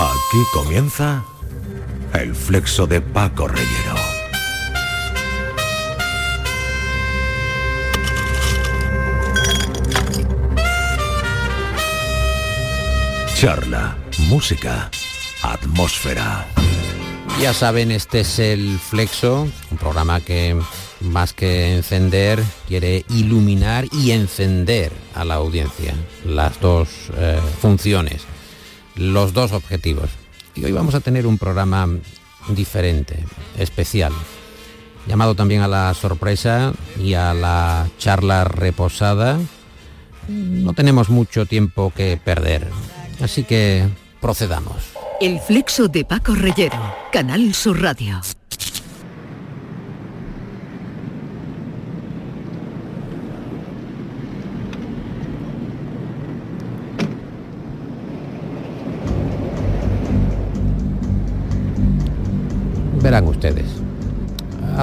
Aquí comienza el flexo de Paco Reyero. Charla, música, atmósfera. Ya saben, este es el Flexo, un programa que más que encender quiere iluminar y encender a la audiencia. Las dos eh, funciones, los dos objetivos. Y hoy vamos a tener un programa diferente, especial, llamado también a la sorpresa y a la charla reposada. No tenemos mucho tiempo que perder, así que procedamos. El flexo de Paco Reyero, Canal Sur Radio.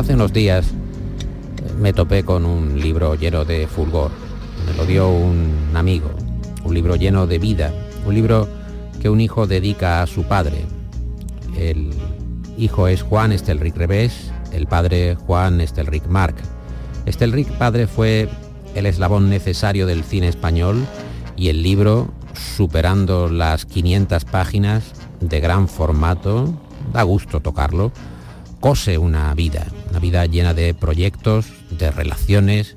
Hace unos días me topé con un libro lleno de fulgor. Me lo dio un amigo, un libro lleno de vida, un libro que un hijo dedica a su padre. El hijo es Juan Estelric Revés, el padre Juan Estelric Marc. Estelric padre fue el eslabón necesario del cine español y el libro, superando las 500 páginas de gran formato, da gusto tocarlo, cose una vida, una vida llena de proyectos, de relaciones,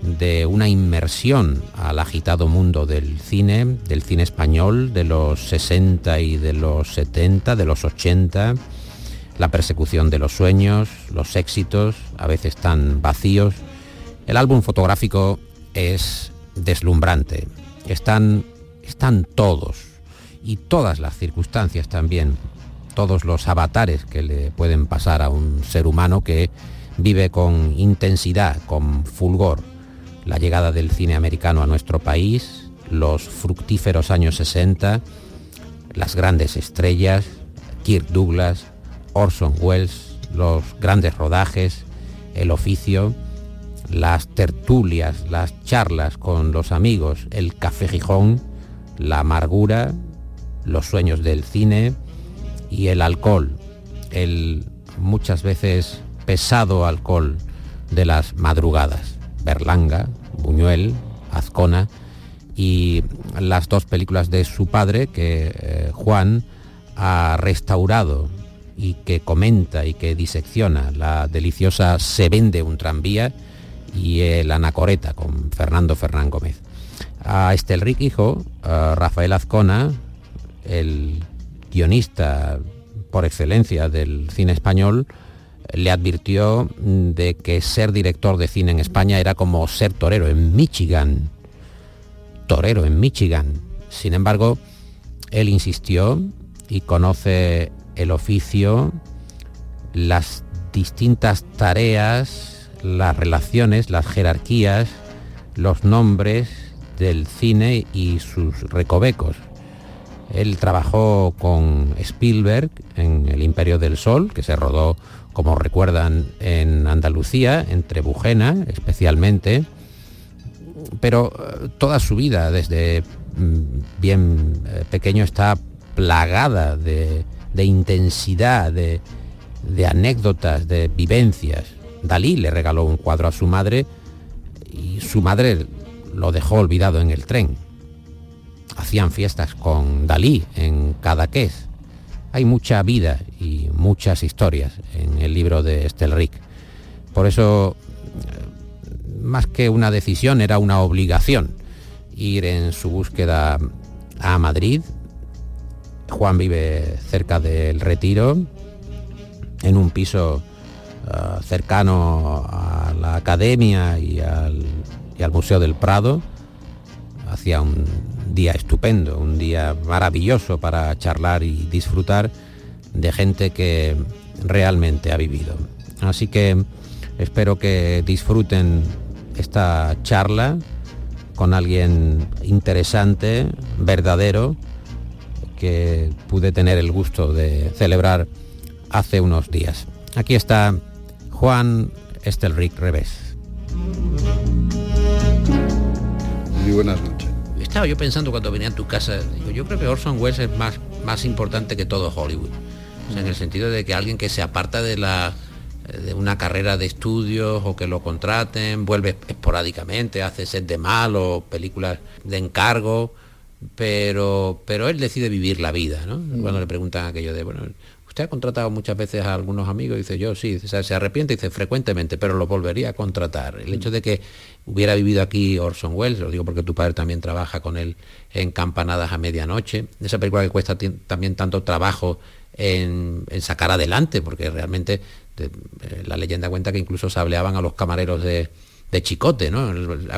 de una inmersión al agitado mundo del cine, del cine español, de los 60 y de los 70, de los 80, la persecución de los sueños, los éxitos, a veces tan vacíos. El álbum fotográfico es deslumbrante. Están, están todos y todas las circunstancias también, todos los avatares que le pueden pasar a un ser humano que vive con intensidad, con fulgor, la llegada del cine americano a nuestro país, los fructíferos años 60, las grandes estrellas, Kirk Douglas, Orson Welles, los grandes rodajes, el oficio, las tertulias, las charlas con los amigos, el café Gijón, la amargura, los sueños del cine y el alcohol, el muchas veces pesado alcohol de las madrugadas. Berlanga, Buñuel, Azcona y las dos películas de su padre que eh, Juan ha restaurado y que comenta y que disecciona la deliciosa Se vende un tranvía y el Anacoreta con Fernando Fernán Gómez. A Estelric hijo, a Rafael Azcona, el guionista por excelencia del cine español, le advirtió de que ser director de cine en España era como ser torero en Michigan. Torero en Michigan. Sin embargo, él insistió y conoce el oficio, las distintas tareas, las relaciones, las jerarquías, los nombres del cine y sus recovecos. Él trabajó con Spielberg en El Imperio del Sol, que se rodó como recuerdan en Andalucía, en Trebujena especialmente, pero eh, toda su vida desde mm, bien eh, pequeño está plagada de, intensidad, de, de anécdotas, de vivencias. Dalí le regaló un cuadro a su madre y su madre lo dejó olvidado en el tren. Hacían fiestas con Dalí en Cadaqués hay mucha vida y muchas historias en el libro de Estelric. Por eso, eh, más que una decisión, era una obligación ir en su búsqueda a Madrid. Juan vive cerca del Retiro, en un piso eh, cercano a la academia y al, y al Museo del Prado. Hacía un día estupendo, un día maravilloso para charlar y disfrutar de gente que realmente ha vivido. Así que espero que disfruten esta charla con alguien interesante, verdadero, que pude tener el gusto de celebrar hace unos días. Aquí está Juan Estelric Revés. Muy buenas noches estaba yo pensando cuando venía a tu casa, digo, yo creo que Orson Welles es más, más importante que todo Hollywood. en el sentido de que alguien que se aparta de la de una carrera de estudios o que lo contraten, vuelve esporádicamente, hace set de mal o películas de encargo, pero, pero él decide vivir la vida, ¿no? Mm. Cuando le preguntan aquello de, bueno, usted ha contratado muchas veces a algunos amigos, dice yo sí, se arrepiente, dice frecuentemente, pero lo volvería a contratar. El hecho de que hubiera vivido aquí Orson Welles, lo digo porque tu padre también trabaja con él en Campanadas a medianoche, esa película que cuesta también tanto trabajo en, sacar adelante, porque realmente eh, la leyenda cuenta que incluso se hableaban a los camareros de, de chicote, ¿no?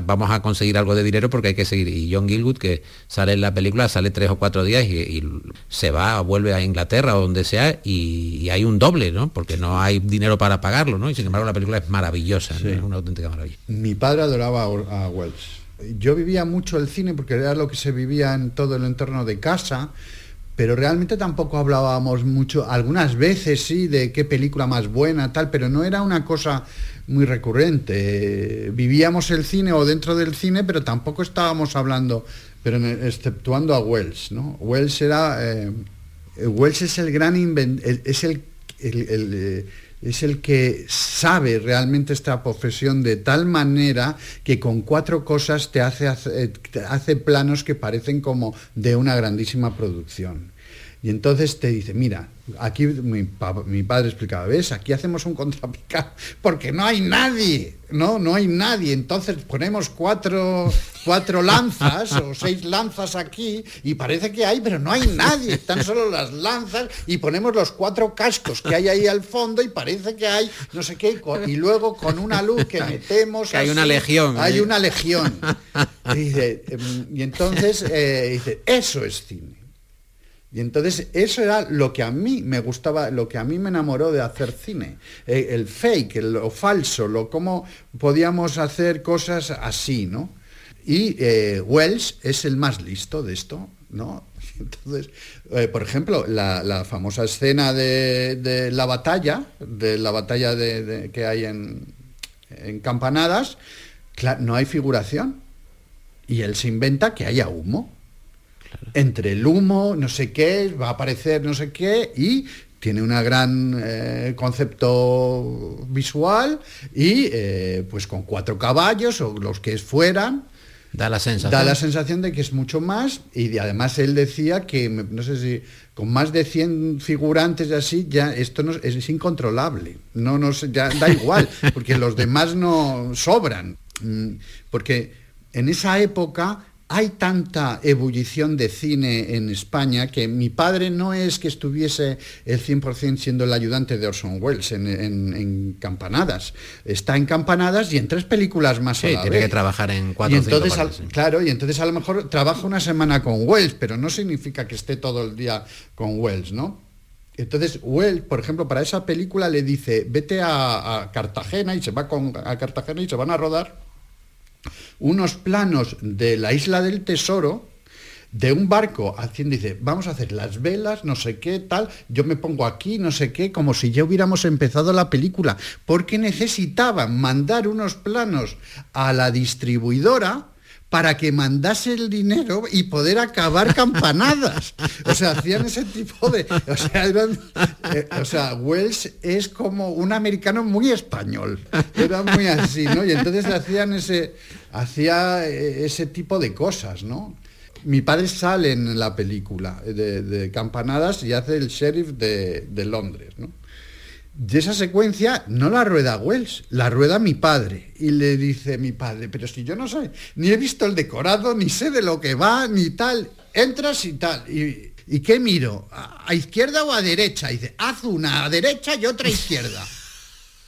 Vamos a conseguir algo de dinero porque hay que seguir. Y John Gilwood, que sale en la película, sale tres o cuatro días y, se va, vuelve a Inglaterra o donde sea y, hay un doble, ¿no? Porque no hay dinero para pagarlo, ¿no? Y sin embargo la película es maravillosa, es una auténtica maravilla. Mi padre adoraba a Wells. Yo vivía mucho el cine porque era lo que se vivía en todo el entorno de casa pero realmente tampoco hablábamos mucho, algunas veces sí, de qué película más buena, tal, pero no era una cosa muy recurrente. Vivíamos el cine o dentro del cine, pero tampoco estábamos hablando, pero exceptuando a Wells, ¿no? Wells era... Eh, Wells es el gran es el, eh, es el que sabe realmente esta profesión de tal manera que con cuatro cosas te hace, te hace planos que parecen como de una grandísima producción. Y entonces te dice, mira, aquí mi, padre explicaba, ¿ves? Aquí hacemos un contrapicado porque no hay nadie, ¿no? No hay nadie. Entonces ponemos cuatro, cuatro lanzas o seis lanzas aquí y parece que hay, pero no hay nadie. Están solo las lanzas y ponemos los cuatro cascos que hay ahí al fondo y parece que hay no sé qué. Y luego con una luz que metemos... hay una legión. Hay ¿eh? una legión. Y, em, entonces eh, dice, eso es cine. Y entonces eso era lo que a mí me gustaba, lo que a mí me enamoró de hacer cine. Eh, el fake, lo falso, lo cómo podíamos hacer cosas así, ¿no? Y eh, Wells es el más listo de esto, ¿no? Entonces, eh, por ejemplo, la, famosa escena de, la batalla, de la batalla que hay en, en Campanadas, no hay figuración. Y él se inventa que haya humo entre el humo, no sé qué, va a aparecer no sé qué, y tiene un gran eh, concepto visual y eh, pues con cuatro caballos o los que fueran. Da la sensación. Da la sensación de que es mucho más y además él decía que, no sé si, con más de 100 figurantes y así, ya esto no, es, incontrolable. No, no, ya da igual, porque los demás no sobran. Mm, porque en esa época hay tanta ebullición de cine en España que mi padre no es que estuviese el 100% siendo el ayudante de Orson Welles en, Campanadas. Está en Campanadas y en tres películas más sí, tiene que trabajar en cuatro y entonces, Claro, y entonces a lo mejor trabaja una semana con Wells, pero no significa que esté todo el día con Wells, ¿no? Entonces, Wells, por ejemplo, para esa película le dice, vete a, Cartagena y se va con, a Cartagena y se van a rodar unos planos de la isla del tesoro, de un barco haciendo, dice, vamos a hacer las velas, no sé qué, tal, yo me pongo aquí, no sé qué, como si ya hubiéramos empezado la película, porque necesitaban mandar unos planos a la distribuidora para que mandase el dinero y poder acabar campanadas. O sea, hacían ese tipo de... O sea, eh, o sea, Wells es como un americano muy español. Era muy así, ¿no? Y entonces hacían ese, hacía eh, ese tipo de cosas, ¿no? Mi padre sale en la película de, Campanadas y hace el sheriff de Londres, ¿no? De esa secuencia no la rueda Wells, la rueda mi padre. Y le dice mi padre, pero si yo no sé, ni he visto el decorado, ni sé de lo que va, ni tal. Entras y tal. ¿Y, qué miro? ¿A, izquierda o a derecha? Y dice, haz una a derecha y otra a izquierda.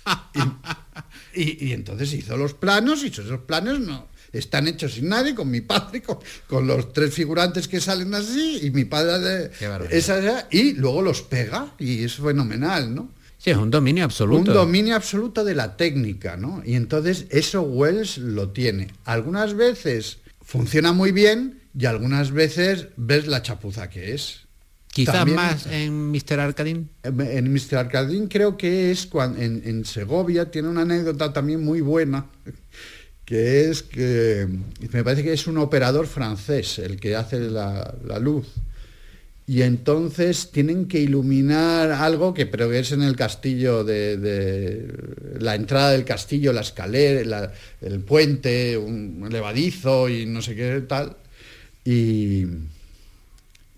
y, entonces hizo los planos y esos planos no, están hechos sin nadie, con mi padre, con, los tres figurantes que salen así, y mi padre de, esa, y luego los pega, y es fenomenal, ¿no? Sí, es un dominio absoluto. Un dominio absoluto de la técnica, ¿no? Y entonces eso Wells lo tiene. Algunas veces funciona muy bien y algunas veces ves la chapuza que es. Quizás más en Mr. Arcadine. En Mr. Arcadine creo que es cuando en, Segovia tiene una anécdota también muy buena que es que me parece que es un operador francés el que hace la, la luz. Y entonces tienen que iluminar algo que es en el castillo de, la entrada del castillo, la escalera, el puente, un levadizo y no sé qué tal. Y,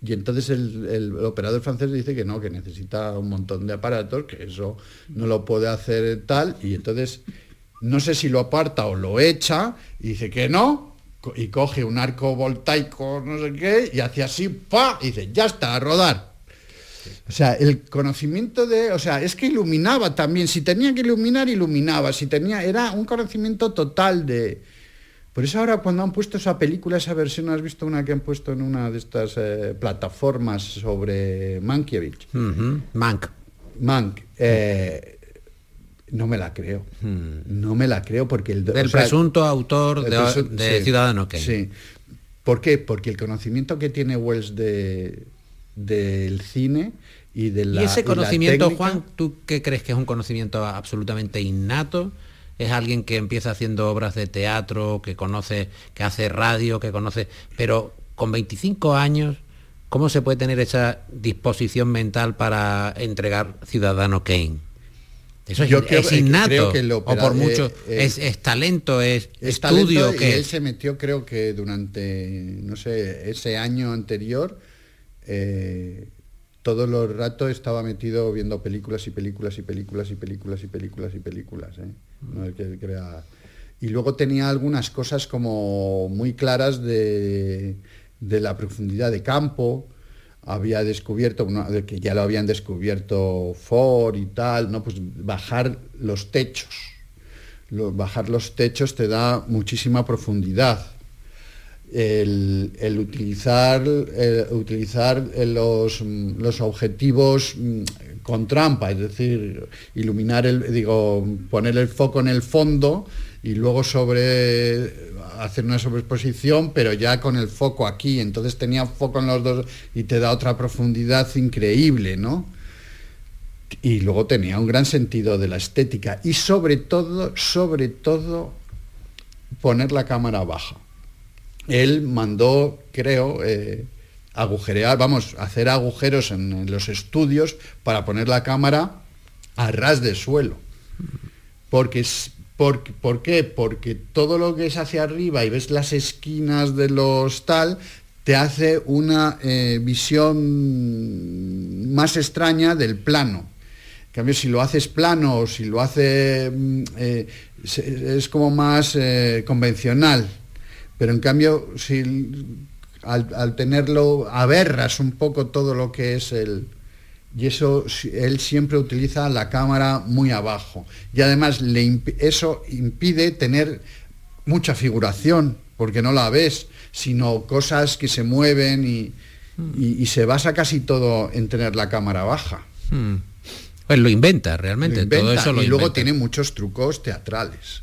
y entonces el, el operador francés dice que no, que necesita un montón de aparatos, que eso no lo puede hacer tal, y entonces no sé si lo aparta o lo echa, y dice que no, y coge un arco voltaico, no sé qué, y hace así, ¡pa! y dice, ya está, a rodar. O sea, el conocimiento de, o sea, es que iluminaba también, si tenía que iluminar, iluminaba, si tenía, era un conocimiento total de... Por eso ahora cuando han puesto esa película, esa versión, has visto una que han puesto en una de estas eh, plataformas sobre Mankiewicz, Ujú, Mank. Mank, eh, no me la creo, no me la creo porque el... Hmm. Del o sea, presunto autor de, de sí, Ciudadano Kane. Sí. ¿Por qué? Porque el conocimiento que tiene Wells de, del cine y de la y ese conocimiento, técnica- Juan, ¿tú qué crees que es un conocimiento absolutamente innato? Es alguien que empieza haciendo obras de teatro, que conoce, que hace radio, que conoce, pero con 25 años, ¿cómo se puede tener esa disposición mental para entregar Ciudadano Kane? Eso es, Yo creo- es eh, innato, creo que el o por mucho, eh, eh, es, es talento, es, Es estudio, talento y que él se metió, creo que durante, no sé, ese año anterior, eh, todos los ratos estaba metido viendo películas y películas y películas y películas y películas y películas. ¿eh? No es que crea- Y luego tenía algunas cosas como muy claras de, de la profundidad de campo. Había descubierto, que ya lo habían descubierto Ford y tal, ¿no? Pues bajar los techos bajar los techos te da muchísima profundidad. El, utilizar, utilizar eh, los, mm, los objetivos mm, con trampa, es decir, iluminar el, digo, poner el foco en el fondo y luego sobre hacer una sobreexposición, pero ya con el foco aquí. Entonces tenía foco en los dos y te da otra profundidad increíble, ¿no? y luego tenía un gran sentido de la estética y sobre todo, sobre todo, poner la cámara baja. Él mandó, creo, eh, agujerear, vamos, hacer agujeros en, los estudios para poner la cámara a ras de suelo. Porque por, ¿Por qué? Porque todo lo que es hacia arriba y ves las esquinas de los tal, te hace una eh, visión más extraña del plano. En cambio, si lo haces plano o si lo hace... mm, eh, es como más eh, convencional. Pero en cambio, si al, al tenerlo, aberras un poco todo lo que es el... Y eso, él siempre utiliza la cámara muy abajo. Y además le imp- eso impide tener mucha figuración, porque no la ves, sino cosas que se mueven y, y- y se basa casi todo en tener la cámara baja. Hmm. Pues lo inventa realmente, Lo inventa, todo eso lo y luego inventa. tiene muchos trucos teatrales.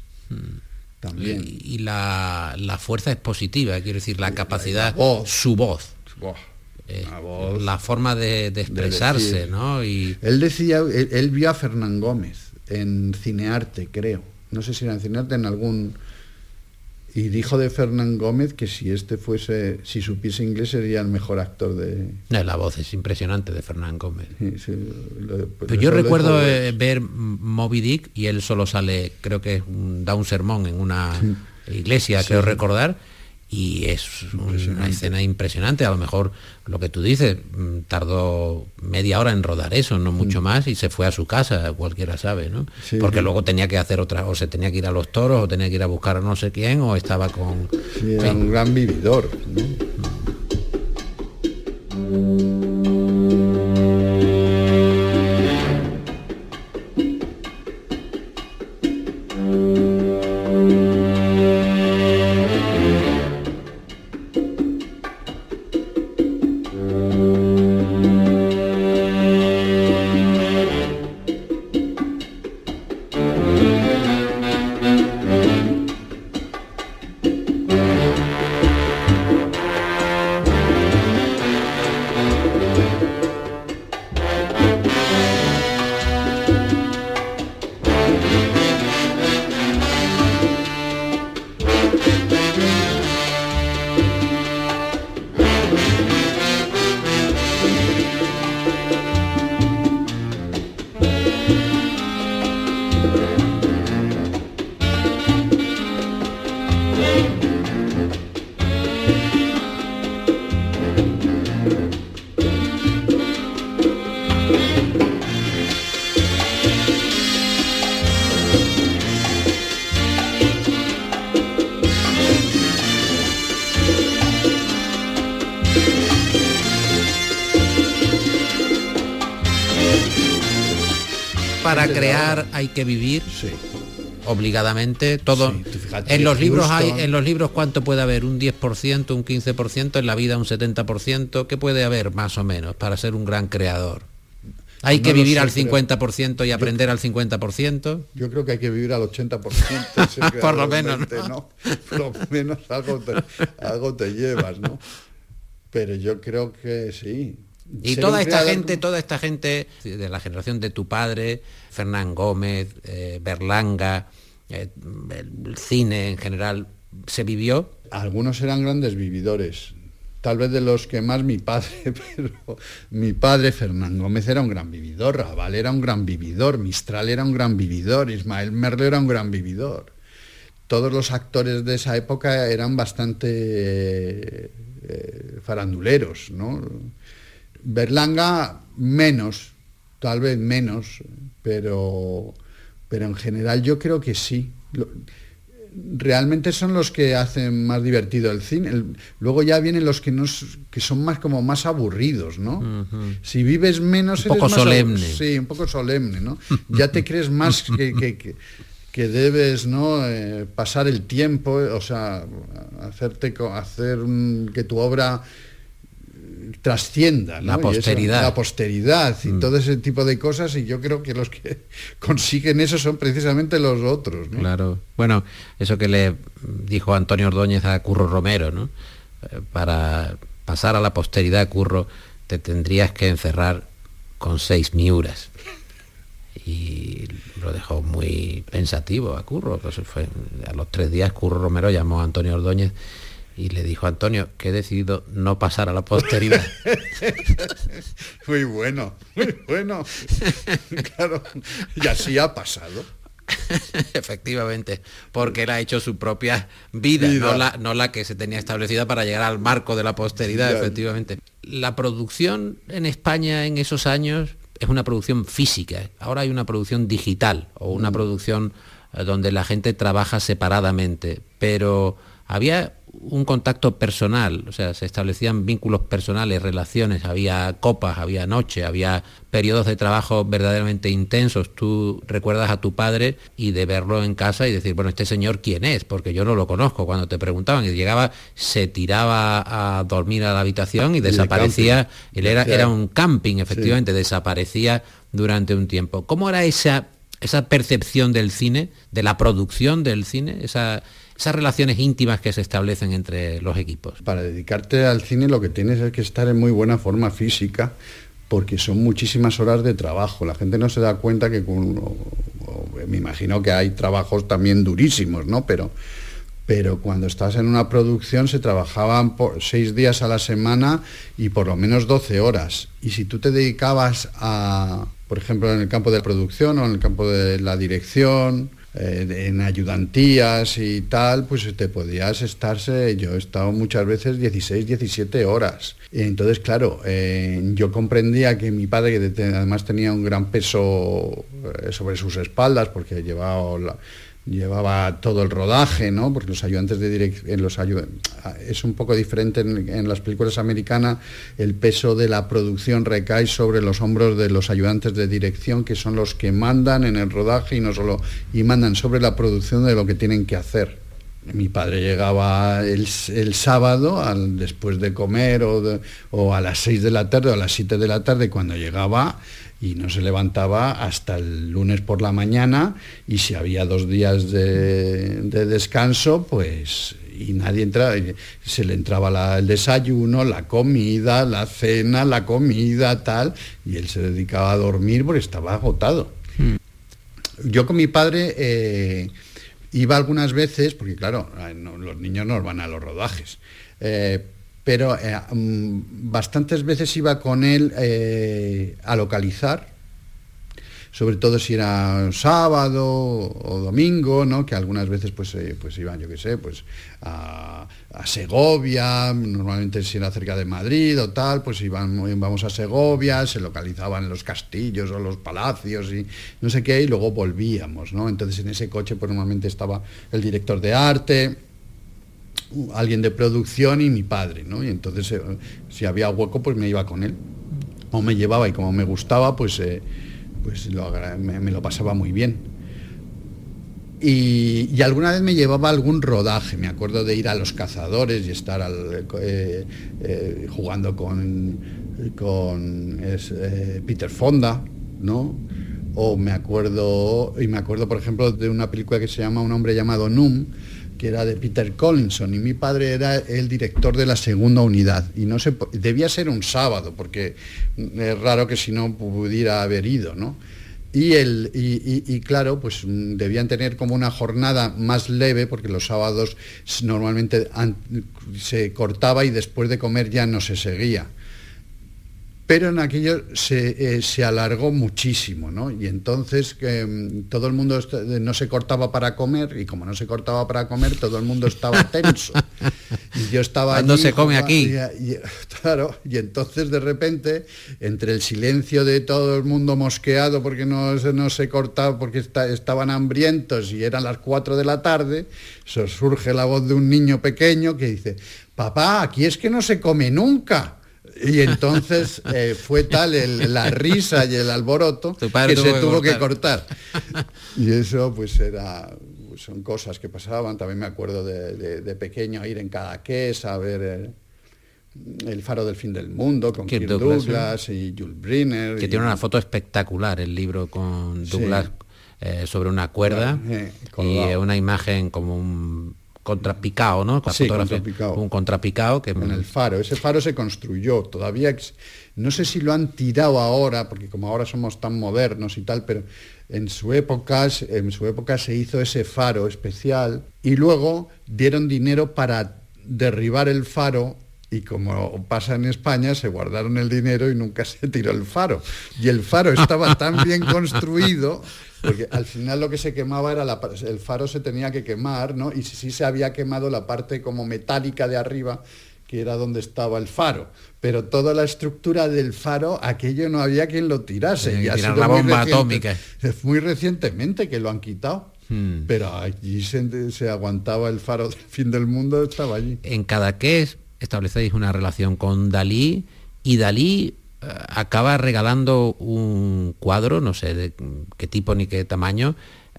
También. Y, y la, la fuerza expositiva, quiero decir, la capacidad, voz. su voz, eh, voz. la forma de, de expresarse, decir. ¿no? Y Él decía, él, él vio a Fernán Gómez en Cinearte, creo. No sé si era en Cinearte, en algún... Y dijo de Fernán Gómez que si este fuese, si supiese inglés sería el mejor actor de... no, la voz es impresionante de Fernán Gómez. Sí, sí, lo- pues Pero yo recuerdo eh, ver Moby Dick y él solo sale, creo que da un sermón en una iglesia, creo recordar, y es una escena impresionante. A lo mejor lo que tú dices, mm, tardó media hora en rodar eso, no mucho más, y se fue a su casa, cualquiera sabe, ¿no? Mm. Sí. Porque luego tenía que hacer otra, o se tenía que ir a los toros, o tenía que ir a buscar a no sé quién, o estaba con... Sí, era un gran vividor. ¿no? Para crear hay que vivir Sí. obligadamente todo Sí, tú fíjate, en los libros hay en los libros cuánto puede haber un 10% un 15% en la vida un 70% qué puede haber más o menos para ser un gran creador hay No que vivir sé, al pero 50% y aprender al 50% Yo creo que hay que vivir al 80%. sí, Por lo menos, ¿no? Por lo menos algo te, algo te llevas, ¿no? Pero yo creo que sí. Y Ser toda esta gente toda esta gente de la generación de tu padre Fernán Gómez eh, Berlanga eh, el cine en general se vivió Algunos eran grandes vividores. Tal vez de los que más mi padre, pero mi padre, Fernán Gómez, era un gran vividor, Raval era un gran vividor, Mistral era un gran vividor, Ismael Merlo era un gran vividor. Todos los actores de esa época eran bastante eh, faranduleros, ¿no? Berlanga menos, tal vez menos, pero, pero en general yo creo que sí. Realmente son los que hacen más divertido el cine. El- luego ya vienen los que, no, s- que son más como más aburridos, ¿no? Si vives menos... Un poco eres más abu- solemne. Sí, un poco solemne, ¿no? Ya te crees más que, que- que- que debes no Eh, pasar el tiempo, eh, o sea, hacerte hacer un- que tu obra trascienda ¿no? La eso, posteridad. la posteridad y todo ese tipo de cosas y yo creo que los que consiguen eso son precisamente los otros ¿no? Claro. Bueno, eso que le dijo Antonio Ordóñez a Curro Romero, ¿no? Eh, Para pasar a la posteridad, Curro, te tendrías que encerrar con seis miuras. Y lo dejó muy pensativo a Curro. Pues fue, a los tres días Curro Romero llamó a Antonio Ordóñez y le dijo, Antonio, que he decidido no pasar a la posteridad. muy bueno muy bueno claro y así ha pasado Efectivamente, porque él ha hecho su propia vida, Vida. No, la, no la que se tenía establecida para llegar al marco de la posteridad, efectivamente. La producción en España en esos años es una producción física, ahora hay una producción digital o una producción eh, donde la gente trabaja separadamente, pero había un contacto personal, o sea, se establecían vínculos personales, relaciones, había copas, había noche, había periodos de trabajo verdaderamente intensos. Tú recuerdas a tu padre y de verlo en casa y decir, bueno, este señor quién es, porque yo no lo conozco. Cuando te preguntaban y llegaba, se tiraba a dormir a la habitación y de desaparecía. Él era, era un camping, efectivamente, desaparecía durante un tiempo. ¿Cómo era esa, esa percepción del cine, de la producción del cine, esa- esas relaciones íntimas que se establecen entre los equipos? para dedicarte al cine lo que tienes es que estar en muy buena forma física porque son muchísimas horas de trabajo. La gente no se da cuenta que con- o- o- me imagino que hay trabajos también durísimos, ¿no? Pero, pero cuando estás en una producción se trabajaban por seis días a la semana y por lo menos 12 horas. Y si tú te dedicabas a, por ejemplo, en el campo de la producción o en el campo de la dirección, eh, en ayudantías y tal, pues te podías estarse, yo he estado muchas veces 16, 17 horas. Entonces, claro, eh, yo comprendía que mi padre, que además tenía un gran peso eh, sobre sus espaldas, porque llevaba, la- llevaba todo el rodaje, ¿no? Porque los ayudantes de dirección, los ayu- es un poco diferente en, las películas americanas, el peso de la producción recae sobre los hombros de los ayudantes de dirección, que son los que mandan en el rodaje y no solo, y mandan sobre la producción de lo que tienen que hacer. Mi padre llegaba el, sábado, después de comer, o, o a las 6 de la tarde o a las 7 de la tarde, cuando llegaba, y no se levantaba hasta el lunes por la mañana, y si había dos días de, de descanso, pues, y nadie entraba, se le entraba la- el desayuno, la comida, la cena, la comida, tal, y él se dedicaba a dormir porque estaba agotado. Yo con mi padre eh, iba algunas veces, porque claro, no- los niños no van a los rodajes, eh, pero eh, mm, bastantes veces iba con él eh, a localizar, sobre todo si era sábado o domingo, ¿no? Que algunas veces pues, eh, pues iban, yo qué sé, pues a, Segovia, normalmente si era cerca de Madrid o tal, pues iban, íbamos a Segovia, se localizaban los castillos o los palacios y no sé qué, y luego volvíamos, ¿no? Entonces en ese coche pues normalmente estaba el director de arte, alguien de producción y mi padre, ¿no? Y entonces eh, si había hueco pues me iba con él. O me llevaba y como me gustaba pues, eh, pues me, lo pasaba muy bien. Y, alguna vez me llevaba algún rodaje, me acuerdo de ir a los cazadores y estar eh, jugando con, con Peter Fonda, ¿no? O me acuerdo, y me acuerdo por ejemplo de una película que se llama Un hombre llamado Num, que era de Peter Collinson y mi padre era el director de la segunda unidad y no se debía ser un sábado porque es raro que si no pudiera haber ido, ¿no? Y, el, y, claro, pues debían tener como una jornada más leve, porque los sábados normalmente se cortaba y después de comer ya no se seguía pero en aquello se, eh, se alargó muchísimo, ¿no? Y entonces mm, todo el mundo no se cortaba para comer, y como no se cortaba para comer, todo el mundo estaba tenso. Y yo estaba No se come aquí? claro, y entonces de repente, entre el silencio de todo el mundo mosqueado porque no, no se cortaba, porque estaban hambrientos y eran las 4 de la tarde, surge la voz de un niño pequeño que dice, papá, aquí es que no se come nunca. Y entonces eh, fue tal la risa y el alboroto que se tuvo que cortar. Y eso pues era pues, son cosas que pasaban. También me acuerdo de, pequeño ir en Cadaqués a ver eh, el, faro del fin del mundo con Kirk Douglas, y Jules Briner. Que tiene una foto espectacular el libro con Douglas eh, sobre una cuerda y una imagen como un contrapicado, ¿no? sí, contrapicado. Un contrapicado que... En el faro. Ese faro se construyó. Todavía, no sé si lo han tirado ahora, porque como ahora somos tan modernos y tal, pero en su época, en su época se hizo ese faro especial y luego dieron dinero para derribar el faro y como pasa en España, se guardaron el dinero y nunca se tiró el faro. Y el faro estaba tan bien construido porque al final lo que se quemaba era la, el faro se tenía que quemar, ¿no? Y sí se había quemado la parte como metálica de arriba, que era donde estaba el faro. Pero toda la estructura del faro, aquello no había quien lo tirase. y la bomba atómica. Es muy recientemente que lo han quitado. Hmm. Pero allí se, se, aguantaba el faro del fin del mundo, estaba allí. En Cadaqués establecéis una relación con Dalí y Dalí eh, acaba regalando un cuadro, no sé de qué tipo ni qué tamaño,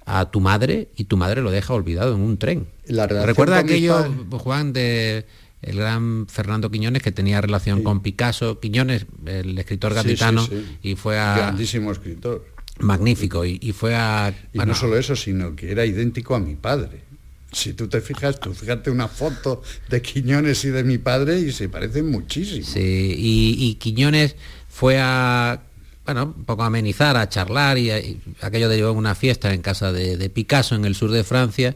a tu madre y tu madre lo deja olvidado en un tren. ¿Recuerda aquello, Juan, de el gran Fernando Quiñones que tenía relación con Picasso? Quiñones, el escritor gaditano, y fue a... Grandísimo escritor. Magnífico, y, fue a... Y no solo eso, sino que era idéntico a mi padre. Si tú te fijas, tú fíjate una foto de Quiñones y de mi padre y se parecen muchísimo. Sí, y, Quiñones fue a, bueno, un poco a amenizar, a charlar y, aquello de llevar una fiesta en casa de, Picasso en el sur de Francia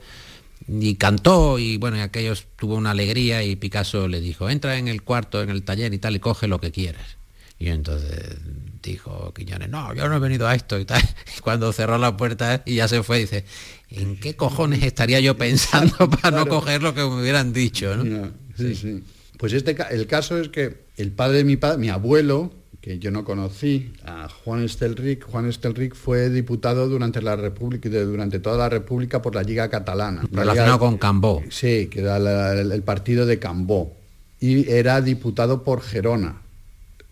y cantó y bueno, y aquellos tuvo una alegría y Picasso le dijo, entra en el cuarto, en el taller y tal y coge lo que quieras. Y entonces dijo Quiñones, no, yo no he venido a esto y tal. Y cuando cerró la puerta y ya se fue, dice, ¿en qué cojones estaría yo pensando para no coger lo que me hubieran dicho? ¿no? sí, sí. Pues este, el caso es que el padre de mi padre, mi abuelo, que yo no conocí, a Juan Estelric, Juan Estelric fue diputado durante la República, durante toda la República por la Liga Catalana. Relacionado con Cambó. Sí, que era el, partido de Cambó. Y era diputado por Gerona.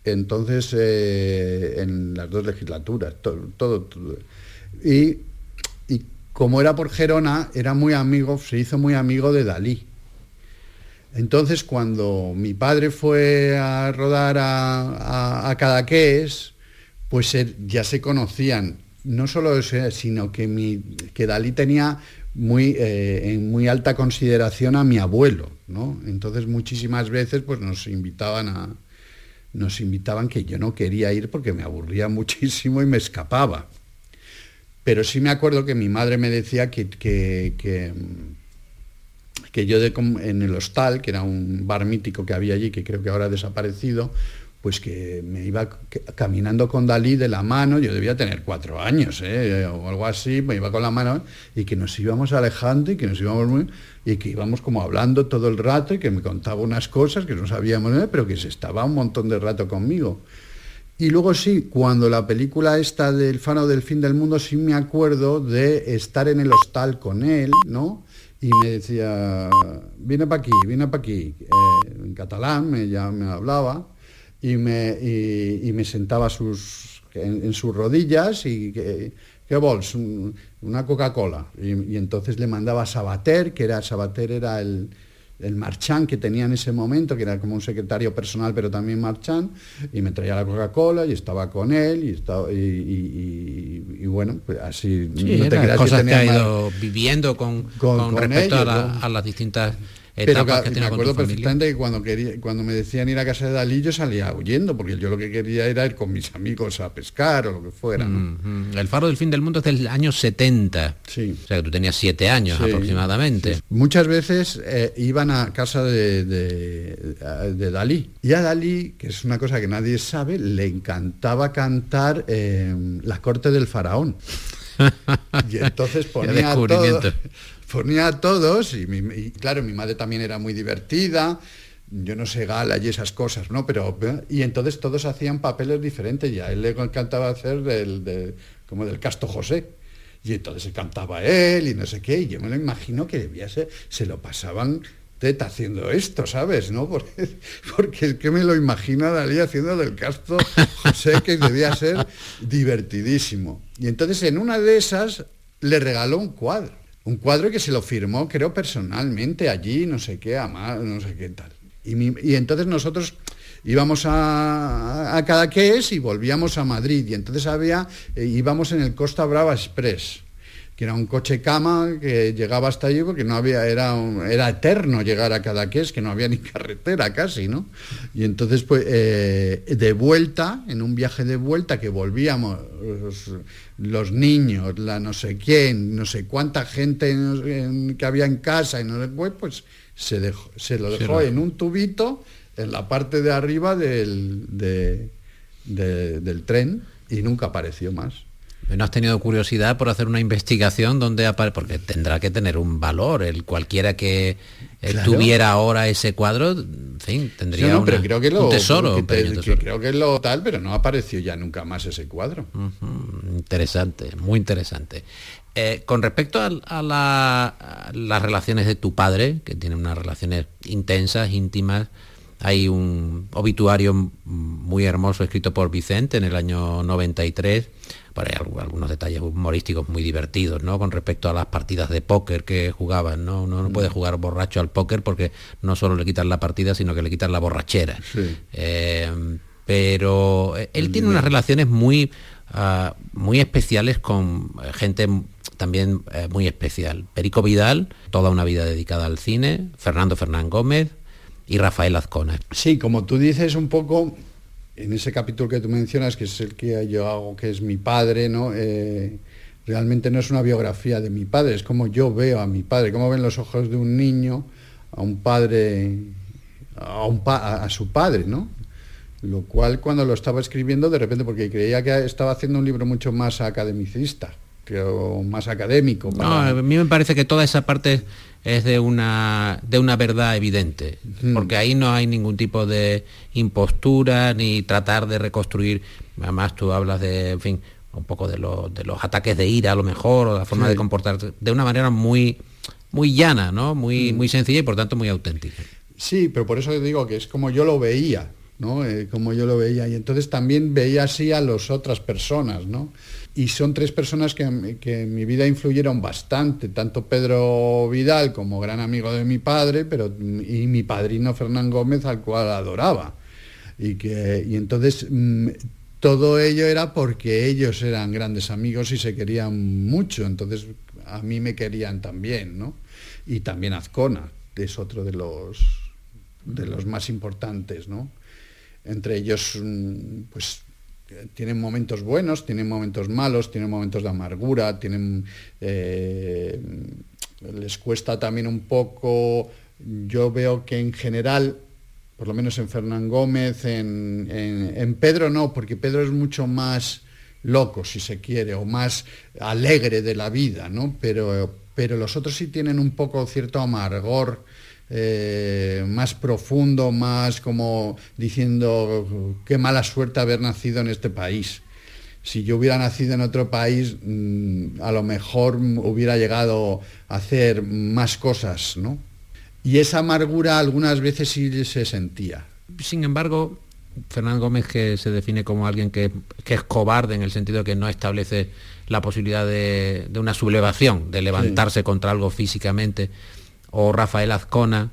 Entonces, eh, en las dos legislaturas, todo, todo, Y como era por Gerona, era muy amigo, se hizo muy amigo de Dalí. Entonces, cuando mi padre fue a rodar a, Cadaqués, pues ya se conocían, no solo eso, sino que, mi, que Dalí tenía muy, eh, en muy alta consideración a mi abuelo, ¿no? Entonces, muchísimas veces pues, nos invitaban a, nos invitaban que yo no quería ir porque me aburría muchísimo y me escapaba. Pero sí me acuerdo que mi madre me decía que, que, que, yo en el hostal, que era un bar mítico que había allí, que creo que ahora ha desaparecido, pues que me iba caminando con Dalí de la mano, yo debía tener cuatro años ¿eh? o algo así, me iba con la mano y que nos íbamos alejando y que nos íbamos muy, y que íbamos como hablando todo el rato y que me contaba unas cosas que no sabíamos, pero que se estaba un montón de rato conmigo. Y luego sí, cuando la película esta del Fano del Fin del Mundo, sí me acuerdo de estar en el hostal con él, ¿no? Y me decía, viene para aquí, viene para aquí. Eh, en catalán me, ya me hablaba y me, y, me sentaba sus, en, sus rodillas y que, ¿qué vols? Una Coca-Cola. Y, entonces le mandaba Sabater, que era, Sabater era el, el marchán que tenía en ese momento, que era como un secretario personal, pero también marchán, y me traía la Coca-Cola y estaba con él, y, estaba, y, bueno, pues así... no te cosas que, ha ido viviendo con, con, respecto a, las distintas pero me acuerdo perfectamente que cuando, quería, cuando me decían ir a casa de Dalí yo salía huyendo, porque yo lo que quería era ir con mis amigos a pescar o lo que fuera. El faro del fin del mundo es del año 70. Sí. O sea que tú tenías siete años aproximadamente. Muchas veces eh, iban a casa de, de, Dalí. Y a Dalí, que es una cosa que nadie sabe, le encantaba cantar eh, La corte del faraón. y entonces ponía todo, ponía a todos y, claro, mi madre también era muy divertida, yo no sé, gala y esas cosas, ¿no? Pero, y entonces todos hacían papeles diferentes y a él le encantaba hacer del, como del Casto José. Y entonces cantaba él y no sé qué, y yo me lo imagino que debía ser, se lo pasaban teta haciendo esto, ¿sabes? ¿No? Porque, porque es que me lo imagino a Dalí haciendo del Casto José, que debía ser divertidísimo. Y entonces en una de esas le regaló un cuadro un cuadro que se lo firmó, creo, personalmente allí, no sé qué, a no sé qué tal. Y, entonces nosotros íbamos a, a Cadaqués y volvíamos a Madrid. Y entonces había, eh, íbamos en el Costa Brava Express que era un coche cama que llegaba hasta allí porque no había, era, era eterno llegar a Cadaqués, que no había ni carretera casi, ¿no? Y entonces, pues, eh, de vuelta, en un viaje de vuelta que volvíamos los, niños, la no sé quién, no sé cuánta gente que había en casa y no después, pues se, dejó, se lo dejó en un tubito en la parte de arriba del, del tren y nunca apareció más. ¿No has tenido curiosidad por hacer una investigación donde aparece? Porque tendrá que tener un valor. El cualquiera que eh, tuviera ahora ese cuadro, en fin, tendría un tesoro. creo que es lo tal, pero no apareció ya nunca más ese cuadro. Interesante, muy interesante. Eh, con respecto a, las relaciones de tu padre, que tiene unas relaciones intensas, íntimas, hay un obituario muy hermoso escrito por Vicente en el año 93 por ahí algunos detalles humorísticos muy divertidos, ¿no? Con respecto a las partidas de póker que jugaban, ¿no? Uno no puede mm. jugar borracho al póker porque no solo le quitan la partida, sino que le quitan la borrachera. Eh, pero eh, él tiene unas relaciones muy, ah, muy especiales con gente también eh, muy especial. Perico Vidal, toda una vida dedicada al cine, Fernando Fernán Gómez y Rafael Azcona. Sí, como tú dices, un poco en ese capítulo que tú mencionas, que es el que yo hago, que es mi padre, ¿no? Eh, realmente no es una biografía de mi padre, es como yo veo a mi padre, como ven los ojos de un niño a un padre, a, un a, su padre, ¿no? Lo cual cuando lo estaba escribiendo, de repente, porque creía que estaba haciendo un libro mucho más academicista, creo, más académico. a mí me parece que toda esa parte es de una, de una verdad evidente, porque ahí no hay ningún tipo de impostura ni tratar de reconstruir, además tú hablas de, en fin, un poco de, de los ataques de ira a lo mejor, o la forma de comportarse, de una manera muy, muy llana, ¿no? Muy, muy sencilla y por tanto muy auténtica. Sí, pero por eso digo que es como yo lo veía, ¿no? Eh, como yo lo veía. Y entonces también veía así a las otras personas, ¿no? Y son tres personas que, en mi vida influyeron bastante, tanto Pedro Vidal como gran amigo de mi padre, pero, y mi padrino Fernán Gómez, al cual adoraba. Y, que, y entonces mm, todo ello era porque ellos eran grandes amigos y se querían mucho, entonces a mí me querían también, ¿no? Y también Azcona, que es otro de los, de los más importantes, ¿no? Entre ellos, mm, pues tienen momentos buenos, tienen momentos malos, tienen momentos de amargura, tienen eh, les cuesta también un poco. Yo veo que en general por lo menos en Fernán Gómez, en, en, Pedro no, porque Pedro es mucho más loco, si se quiere, o más alegre de la vida, ¿no? Pero, pero los otros sí tienen un poco cierto amargor eh, más profundo, más como diciendo qué mala suerte haber nacido en este país. Si yo hubiera nacido en otro país, mm, a lo mejor hubiera llegado a hacer más cosas, ¿no? Y esa amargura algunas veces sí se sentía. Sin embargo, Fernando Gómez, que se define como alguien que, es cobarde en el sentido de que no establece la posibilidad de, una sublevación, de levantarse contra algo físicamente, o Rafael Azcona,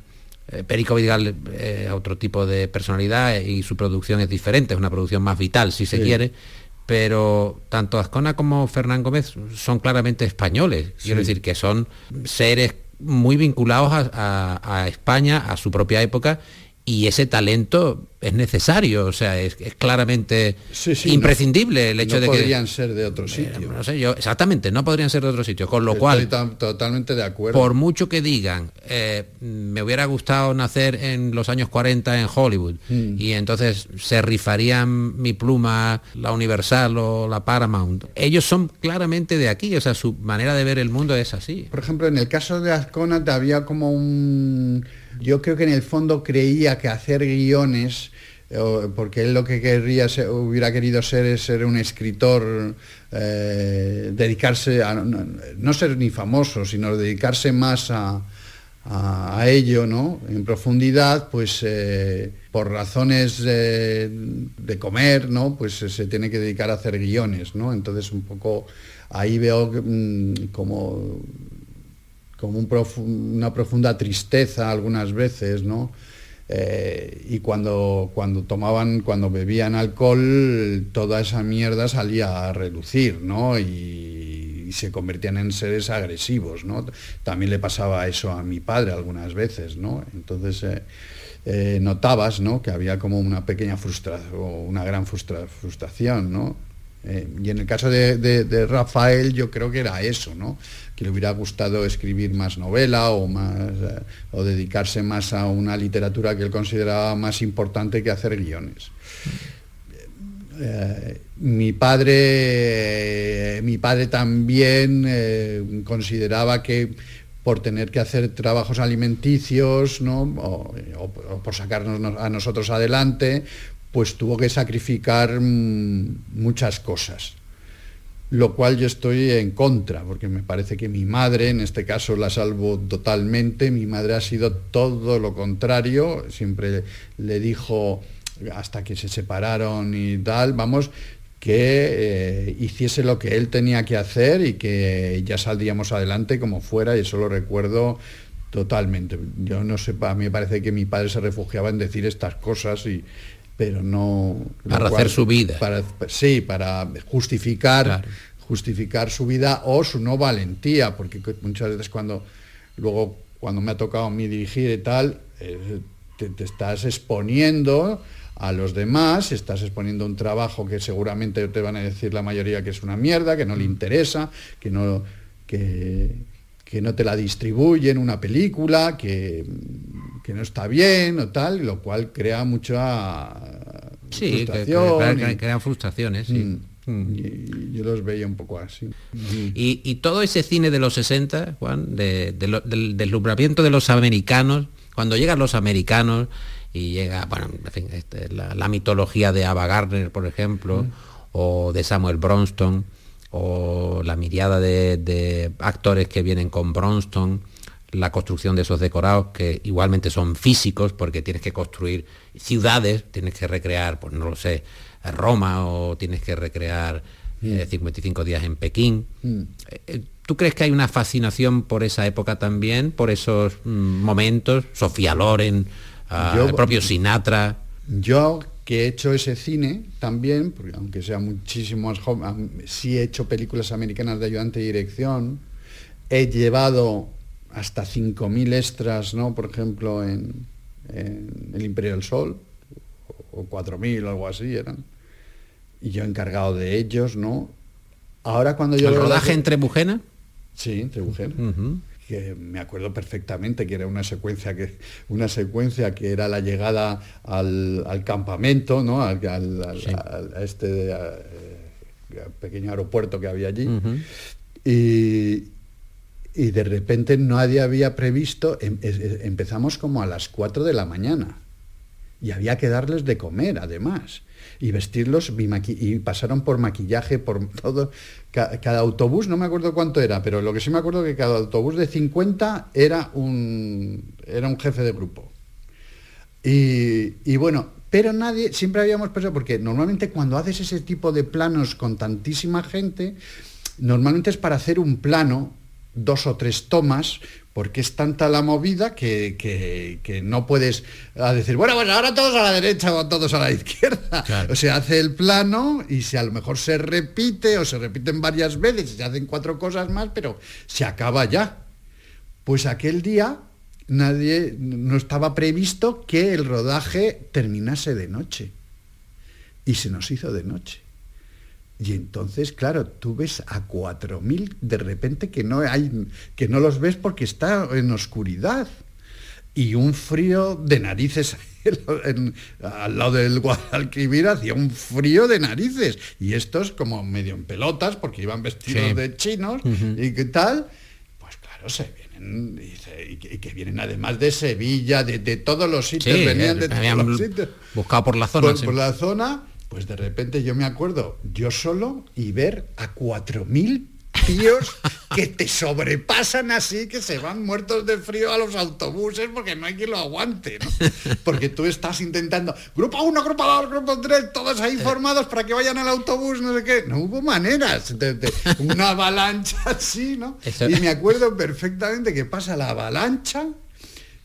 eh, Perico Vidal eh, otro tipo de personalidad y su producción es diferente, es una producción más vital si se quiere, pero tanto Azcona como Fernán Gómez son claramente españoles, quiero decir que son seres muy vinculados a España, a su propia época y ese talento es necesario, o sea, es, claramente imprescindible el hecho de que... podrían ser de otro eh, sitio. no sé, yo, exactamente, no podrían ser de otro sitio, con lo cual... totalmente de acuerdo. Por mucho que digan, eh, me hubiera gustado nacer en los años 40 en Hollywood, mm. y entonces se rifarían mi pluma, la Universal o la Paramount. Ellos son claramente de aquí, o sea, su manera de ver el mundo es así. Por ejemplo, en el caso de Azcona había como un yo creo que en el fondo creía que hacer guiones, eh, porque él lo que querría hubiera querido ser es ser un escritor, eh, dedicarse a no, ser ni famoso, sino dedicarse más a, ello, ¿no? En profundidad, pues eh, por razones de comer, ¿no? Pues se tiene que dedicar a hacer guiones, ¿no? Entonces un poco ahí veo mm, como como una profunda tristeza algunas veces, ¿no? Eh, y cuando, cuando tomaban, cuando bebían alcohol, toda esa mierda salía a relucir, ¿no? Y, se convertían en seres agresivos, ¿no? También le pasaba eso a mi padre algunas veces, ¿no? Entonces eh, eh, notabas, ¿no? Que había como una pequeña frustración, una gran frustración, ¿no? Y en el caso de, Rafael yo creo que era eso, ¿no? que le hubiera gustado escribir más novela o, más, eh, o dedicarse más a una literatura que él consideraba más importante que hacer guiones. Eh, mi padre mi padre también eh, consideraba que por tener que hacer trabajos alimenticios ¿no? o, por sacarnos a nosotros adelante pues tuvo que sacrificar mm, muchas cosas. Lo cual yo estoy en contra, porque me parece que mi madre, en este caso la salvo totalmente, mi madre ha sido todo lo contrario, siempre le dijo, hasta que se separaron y tal, vamos, que eh, hiciese lo que él tenía que hacer y que ya saldríamos adelante como fuera, y eso lo recuerdo totalmente. Yo no sé, a mí me parece que mi padre se refugiaba en decir estas cosas y, pero no... Para hacer su vida. Para, sí, para justificar, justificar su vida o su no valentía, porque muchas veces cuando luego cuando me ha tocado a mí dirigir y tal, eh, te, estás exponiendo a los demás, estás exponiendo un trabajo que seguramente te van a decir la mayoría que es una mierda, que no le interesa, que no, que, que no te la distribuyen una película, que que no está bien o tal, lo cual crea mucha sí, frustración. crean frustraciones, sí. Mm. Mm. yo los veía un poco así. Y, todo ese cine de los 60, Juan, del deslumbramiento de los americanos, cuando llegan los americanos y llega, bueno, en fin, este, la, mitología de Ava Gardner, por ejemplo, mm. o de Samuel Bronston, o la miriada de, de actores que vienen con Bronston, la construcción de esos decorados que igualmente son físicos porque tienes que construir ciudades, tienes que recrear, pues no lo sé, Roma o tienes que recrear 55 mm. eh, días en Pekín. Mm. Eh, eh, ¿Tú crees que hay una fascinación por esa época también, por esos mm, momentos? Sofía Loren, ah, el propio Sinatra. Yo que he hecho ese cine también, porque aunque sea muchísimo más joven, sí he hecho películas americanas de ayudante de dirección, he llevado hasta 5.000 extras, ¿no? Por ejemplo, en, El Imperio del Sol, o 4.000 o algo así eran. Y yo encargado de ellos, ¿no? Ahora cuando yo... ¿El rodaje entre Bujena? Sí, entre Bujena. que me acuerdo perfectamente que era una secuencia que, una secuencia que era la llegada al, campamento, ¿no? Al, a este pequeño aeropuerto que había allí. y, y, de repente nadie había previsto, em, empezamos como a las 4 de la mañana. Y había que darles de comer, además y vestirlos y pasaron por maquillaje, por todo. Cada, autobús, no me acuerdo cuánto era, pero lo que sí me acuerdo que cada autobús de 50 era un, era un jefe de grupo. Y, bueno, pero nadie, siempre habíamos pensado, porque normalmente cuando haces ese tipo de planos con tantísima gente, normalmente es para hacer un plano, dos o tres tomas, porque es tanta la movida que, no puedes decir, bueno, pues ahora todos a la derecha o todos a la izquierda. O sea, hace el plano y si a lo mejor se repite o se repiten varias veces y se hacen cuatro cosas más, pero se acaba ya. Pues aquel día nadie, no estaba previsto que el rodaje terminase de noche. Y se nos hizo de noche. Y entonces, claro, tú ves a 4.000 de repente que no, hay, que no los ves porque está en oscuridad. Y un frío de narices al lado del Guadalquivir hacía un frío de narices. Y estos como medio en pelotas porque iban vestidos de chinos y qué tal. Pues claro, se vienen y, que, vienen además de Sevilla, de, todos los sitios, venían de todos los sitios. Buscado por la zona. por la zona pues de repente yo me acuerdo yo solo y ver a 4.000 tíos que te sobrepasan así, que se van muertos de frío a los autobuses porque no hay quien lo aguante, ¿no? Porque tú estás intentando, grupo 1, grupo 2, grupo 3, todos ahí formados para que vayan al autobús, no sé qué. No hubo maneras, de, una avalancha así, ¿no? Y me acuerdo perfectamente que pasa la avalancha,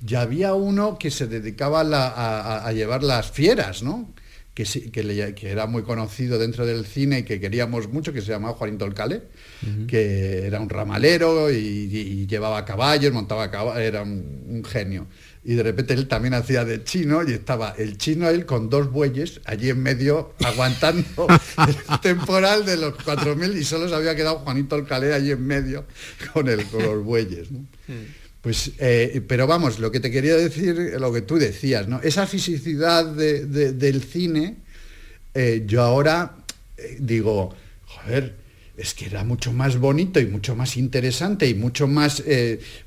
ya había uno que se dedicaba a llevar las fieras, ¿no? Que, era muy conocido dentro del cine y que queríamos mucho, que se llamaba Juanito Alcale, que era un ramalero y, llevaba caballos, montaba caballos, era un, genio. Y de repente él también hacía de chino y estaba el chino él con dos bueyes allí en medio aguantando el temporal de los 4.000 y solo se había quedado Juanito Alcalé allí en medio con, el, con los bueyes. Pues, eh, pero vamos, lo que te quería decir, lo que tú decías, ¿no? Esa fisicidad del cine, eh, yo ahora eh, digo, joder, es que era mucho más bonito y mucho más interesante y mucho más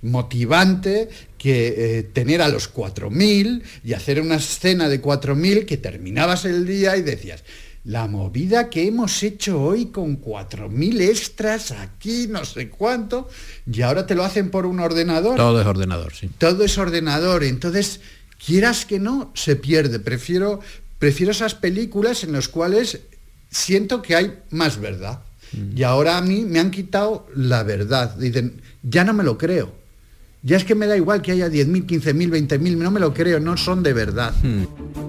motivante que tener a los 4.000 y hacer una escena de 4.000 que terminabas el día y decías, la movida que hemos hecho hoy con 4.000 extras aquí, no sé cuánto, y ahora te lo hacen por un ordenador. Todo es ordenador, sí. Todo es ordenador, entonces, quieras que no, se pierde. Prefiero, prefiero esas películas en las cuales siento que hay más verdad. Mm. Y ahora a mí me han quitado la verdad. Dicen, ya no me lo creo. Ya es que me da igual que haya 10.000, 15.000, 20.000, no me lo creo, no son de verdad. Mm.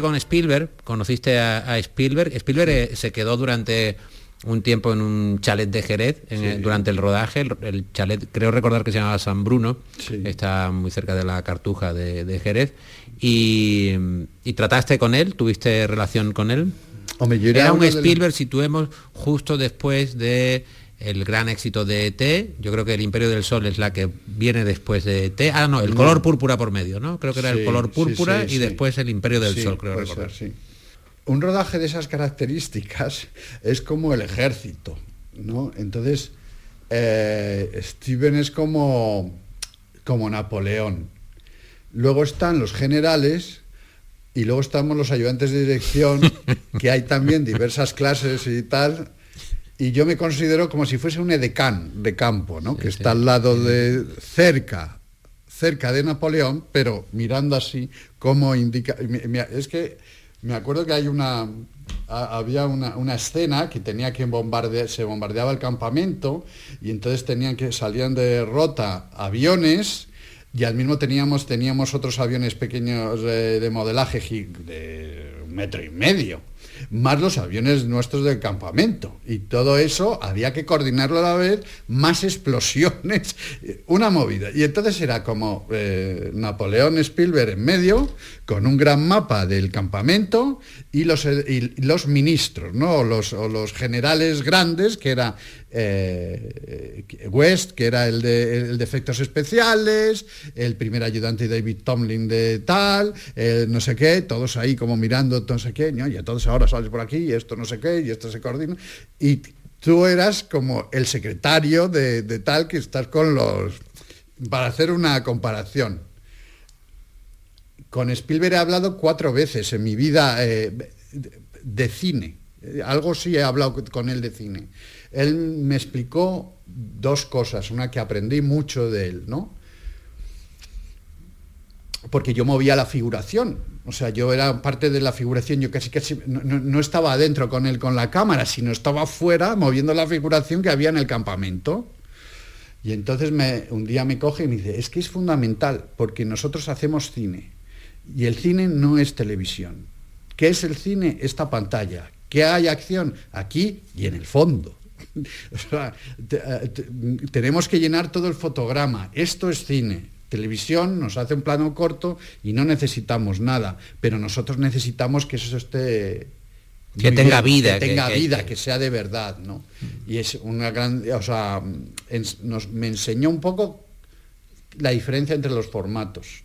Con Spielberg, conociste a, Spielberg. Spielberg eh, se quedó durante un tiempo en un chalet de Jerez durante el rodaje. El, chalet, creo recordar que se llamaba San Bruno, está muy cerca de la Cartuja de, Jerez. Y, trataste con él, tuviste relación con él. era, un Spielberg, situemos justo después de el gran éxito de ET, yo creo que el Imperio del Sol es la que viene después de ET, ah no, el color púrpura por medio, ¿no? Creo que era el color púrpura y después el Imperio del Sol, creo recordar. Un rodaje de esas características es como el ejército, ¿no? Entonces, eh, Steven es como, como Napoleón. Luego están los generales y luego estamos los ayudantes de dirección, que hay también diversas clases y tal y yo me considero como si fuese un edecán de campo, ¿no? que está al lado de cerca, cerca de Napoleón, pero mirando así como indica. Es que me acuerdo que hay una. Había una, escena que tenía que bombardear, se bombardeaba el campamento y entonces tenían que salían de rota aviones y al mismo teníamos teníamos otros aviones pequeños de, de modelaje de un metro y medio más los aviones nuestros del campamento. Y todo eso había que coordinarlo a la vez, más explosiones, una movida. Y entonces era como eh, Napoleón Spielberg en medio, con un gran mapa del campamento y los, los ministros, ¿no? los, o los generales grandes, que era eh, West, que era el de, efectos especiales, el primer ayudante David Tomlin de tal, no sé qué, todos ahí como mirando, no sé qué, ¿no? y todos ahora sales por aquí, y esto no sé qué, y esto se coordina. Y tú eras como el secretario de, tal que estás con los... para hacer una comparación. Con Spielberg he hablado cuatro veces en mi vida eh, de cine. Algo sí he hablado con él de cine él me explicó dos cosas, una que aprendí mucho de él, ¿no? Porque yo movía la figuración, o sea, yo era parte de la figuración, yo casi casi no, estaba adentro con él con la cámara, sino estaba fuera moviendo la figuración que había en el campamento. Y entonces un día me coge y me dice, es que es fundamental, porque nosotros hacemos cine, y el cine no es televisión. ¿Qué es el cine? Esta pantalla. ¿Qué hay acción? Aquí y en el fondo. Eh, tenemos que llenar todo el fotograma. Esto es cine. Televisión nos hace un plano corto y no necesitamos nada, pero nosotros necesitamos que eso esté que tenga vida, que tenga vida, que, sea de verdad, ¿no? Y es una gran, o sea, me enseñó un poco la diferencia entre los formatos.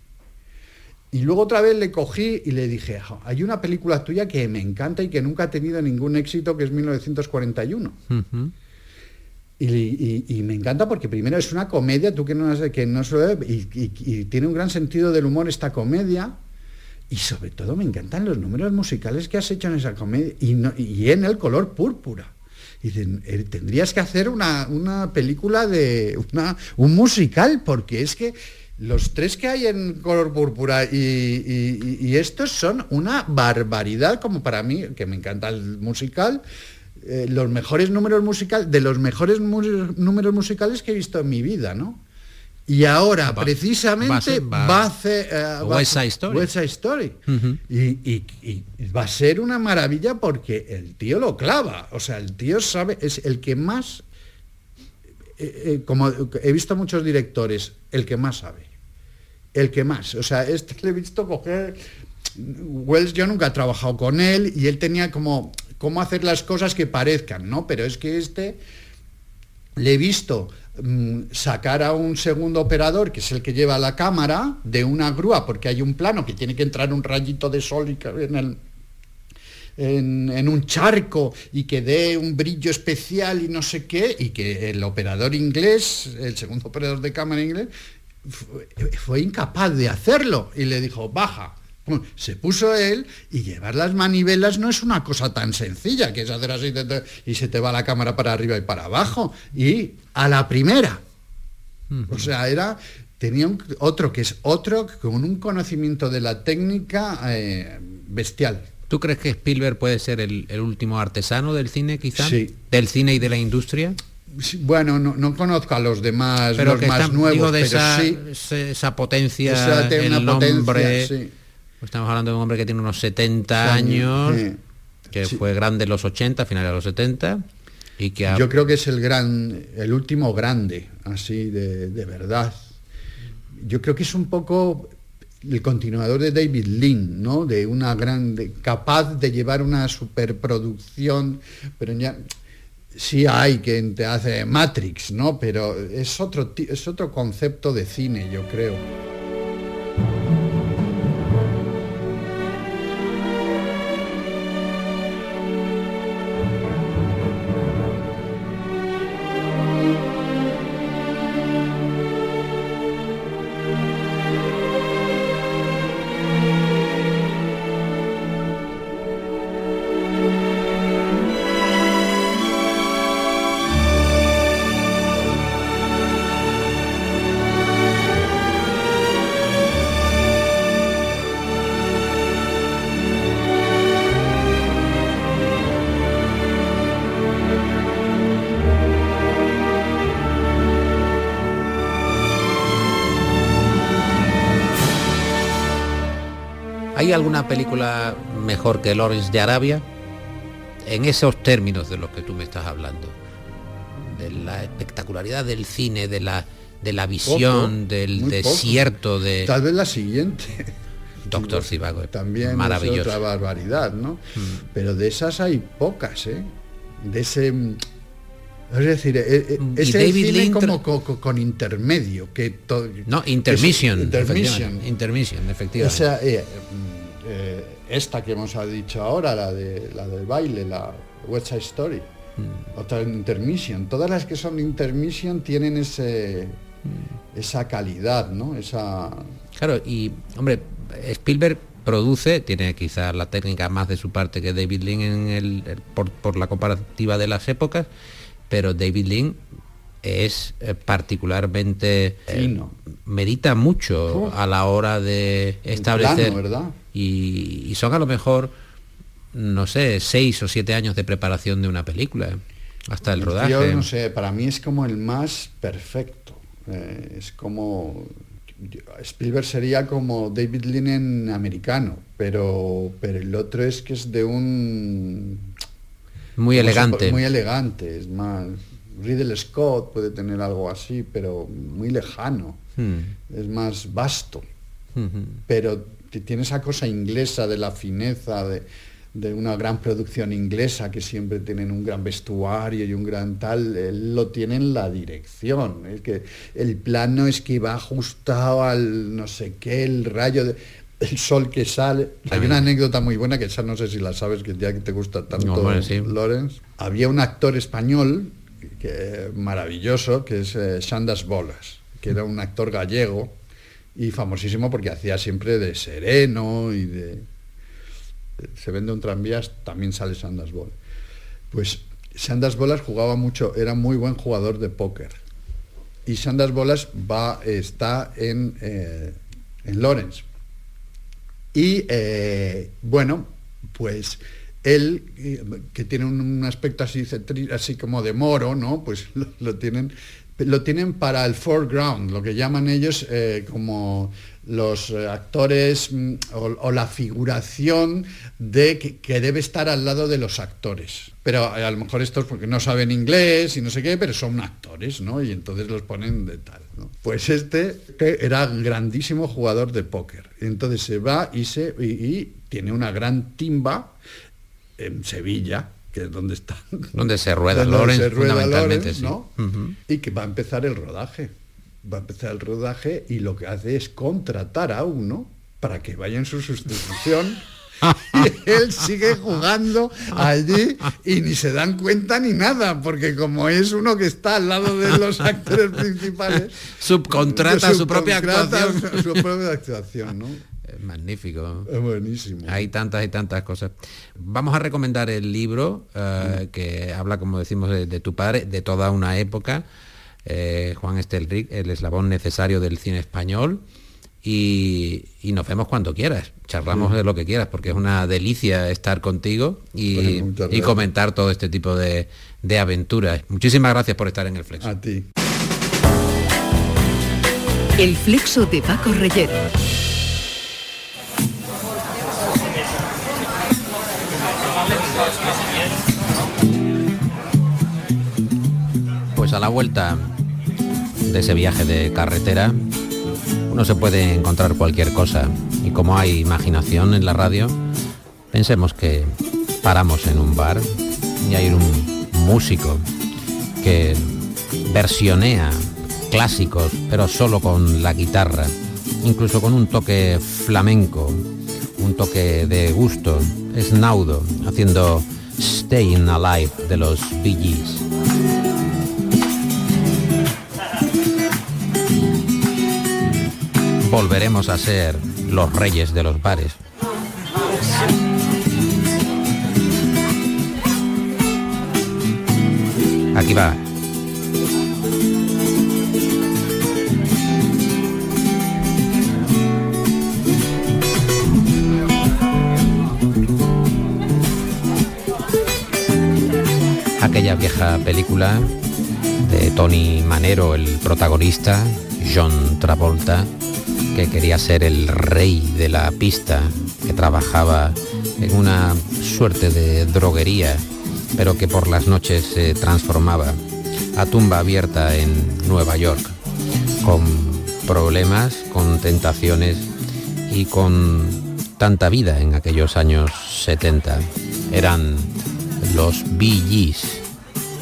Y luego otra vez le cogí y le dije, hay una película tuya que me encanta y que nunca ha tenido ningún éxito, que es 1941. y, me encanta porque primero es una comedia, tú que no, que no y, y, tiene un gran sentido del humor esta comedia, y sobre todo me encantan los números musicales que has hecho en esa comedia, y, en el color púrpura. Y eh, tendrías que hacer una, una película de una, un musical, porque es que los tres que hay en color púrpura y, estos son una barbaridad, como para mí, que me encanta el musical, eh, los mejores números musicales, de los mejores números musicales que he visto en mi vida, ¿no? Y ahora, precisamente, va, a hacer... Eh, West Side Story. West Side Story. y, va a ser una maravilla porque el tío lo clava. O sea, el tío sabe, es el que más... Eh, como he visto muchos directores, el que más sabe el que más. O sea, este le he visto coger... Wells yo nunca he trabajado con él y él tenía como cómo hacer las cosas que parezcan, ¿no? Pero es que este le he visto mm, sacar a un segundo operador, que es el que lleva la cámara, de una grúa, porque hay un plano que tiene que entrar un rayito de sol en, el, en, un charco y que dé un brillo especial y no sé qué, y que el operador inglés, el segundo operador de cámara inglés, fue, incapaz de hacerlo y le dijo, baja. Se puso él y llevar las manivelas no es una cosa tan sencilla, que es hacer así y se te va la cámara para arriba y para abajo. Y a la primera. O sea, era tenía otro que es otro con un conocimiento de la técnica eh, bestial. ¿Tú crees que Spielberg puede ser el, último artesano del cine, quizás? Sí. ¿Del cine y de la industria? bueno, no, conozco a los demás, pero los más nuevos, de esa, esa potencia, el nombre, Estamos hablando de un hombre que tiene unos 70 años, Sí. que Sí. fue grande en los 80, finales de los 70, y que ha- Yo creo que es el gran, el último grande, así de, de verdad. Yo creo que es un poco el continuador de David Lean, ¿no? De una gran, de- capaz de llevar una superproducción, pero ya sí hay quien te hace Matrix, ¿no? Pero es otro, es otro concepto de cine, yo creo. ¿Hay alguna película mejor que Lawrence de Arabia? En esos términos de los que tú me estás hablando. De la espectacularidad del cine, de la, de la visión, Poco, del poco. desierto de Tal vez la siguiente. Doctor Zivago. También Maravilloso. es otra barbaridad, ¿no? Pero de esas hay pocas, ¿eh? De ese... mm, Es decir, eh, eh, Mm, es el David cine como tra- co- co- con, intermedio, que to- No, es- intermission. intermission. efectivamente, Intermission, efectivamente. Eh, mm, eh, esta que hemos dicho ahora, la de la del baile, la West Side Story, Mm. otra intermission. Todas las que son intermission tienen ese Mm. esa calidad, ¿no? Esa Claro, y hombre, Spielberg produce, tiene quizás la técnica más de su parte que David Lean en el, el- por, por la comparativa de las épocas, pero David Lean es eh, particularmente eh, Fino. medita mucho Uf. a la hora de establecer plano, ¿verdad? y, y son a lo mejor no sé seis o siete años de preparación de una película ¿eh? hasta el rodaje Yo no sé, para mí es como el más perfecto. Eh, es como Spielberg sería como David Lean en americano, pero pero el otro es que es de un muy ¿cómo se elegante muy elegante, es más Ridley Scott puede tener algo así, pero muy lejano. Hmm. Es más vasto. Ujú. pero tiene esa cosa inglesa de la fineza, de, de una gran producción inglesa que siempre tienen un gran vestuario y un gran tal, él lo tiene en la dirección, es que el plano es que va ajustado al no sé qué, el rayo, de- el sol que sale. Hay una anécdota muy buena que esa no sé si la sabes, que ya que te gusta tanto, No, bueno, sí. Lorenz. Había un actor español que, maravilloso, que es eh, Sandas Bolas, que era un actor gallego y famosísimo porque hacía siempre de sereno y de... Se vende un tranvías, también sale Sandas Bolas. Pues Sandas Bolas jugaba mucho, era muy buen jugador de póker. Y Sandas Bolas va, está en, eh, en Lawrence. Y eh, bueno, pues él, eh, que tiene un, aspecto así, así como de moro, ¿no? Pues lo, tienen, lo tienen para el foreground, lo que llaman ellos eh, como los eh, actores mm, o, la figuración de que, debe estar al lado de los actores. Pero a lo mejor estos porque no saben inglés y no sé qué, pero son actores, ¿no? Y entonces los ponen de tal. Pues este era grandísimo jugador de póker. Entonces se va y se y tiene una gran timba en Sevilla, que es donde está. Donde se rueda donde se rueda fundamentalmente, sí. ¿no? Y que va a empezar el rodaje. Va a empezar el rodaje y lo que hace es contratar a uno para que vaya en su sustitución. y él sigue jugando allí y ni se dan cuenta ni nada, porque como es uno que está al lado de los actores principales, Subcontrata su propia actuación. Su propia actuación, ¿no? Es magnífico. Es buenísimo. Hay tantas y tantas cosas. Vamos a recomendar el libro eh, que habla, como decimos, de, de tu padre, de toda una época, eh, Juan Estelric, el eslabón necesario del cine español. Y, y nos vemos cuando quieras, charlamos de lo que quieras, porque es una delicia estar contigo y, Pues y comentar todo este tipo de, de aventuras. Muchísimas gracias por estar en el Flexo. A ti. El flexo de Paco Reyero. La vuelta de ese viaje de carretera uno se puede encontrar cualquier cosa y como hay imaginación en la radio, pensemos que paramos en un bar y hay un músico que versionea clásicos, pero solo con la guitarra, incluso con un toque flamenco, un toque de gusto, es Naudo, haciendo Staying Alive de los Bee Gees. Volveremos a ser los reyes de los bares. Aquí va. Aquella vieja película de Tony Manero, el protagonista, John Travolta, que quería ser el rey de la pista, que trabajaba en una suerte de droguería, pero que por las noches se transformaba a tumba abierta en Nueva York, con problemas, con tentaciones y con tanta vida en aquellos años 70. Eran los Gees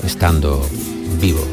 estando vivo.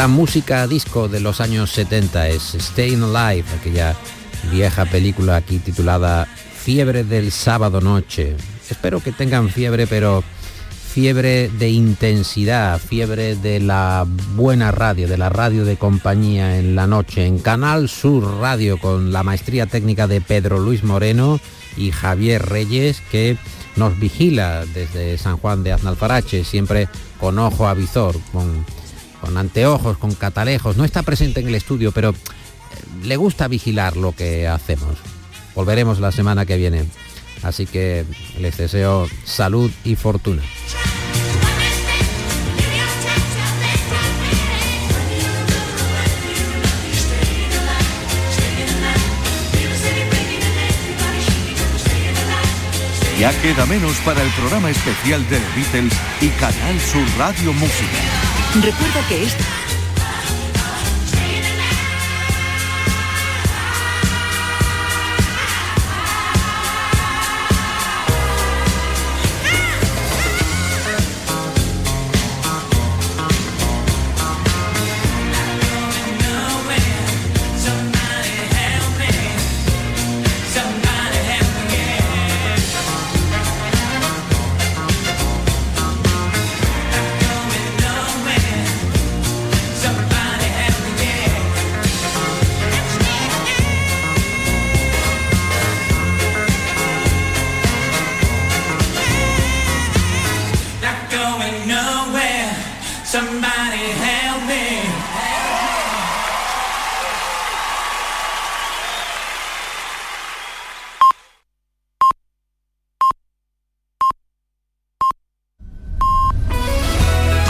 La música disco de los años 70, es Staying Alive, aquella vieja película aquí titulada Fiebre del sábado noche. Espero que tengan fiebre, pero fiebre de intensidad, fiebre de la buena radio, de la radio de compañía en la noche, en Canal Sur Radio, con la maestría técnica de Pedro Luis Moreno y Javier Reyes, que nos vigila desde San Juan de Aznalfarache, siempre con ojo a visor, con con anteojos, con catalejos, no está presente en el estudio, pero eh, le gusta vigilar lo que hacemos. Volveremos la semana que viene, así que les deseo salud y fortuna. Ya queda menos para el programa especial de The Beatles y Canal Sur Radio Música. Recuerda que esto...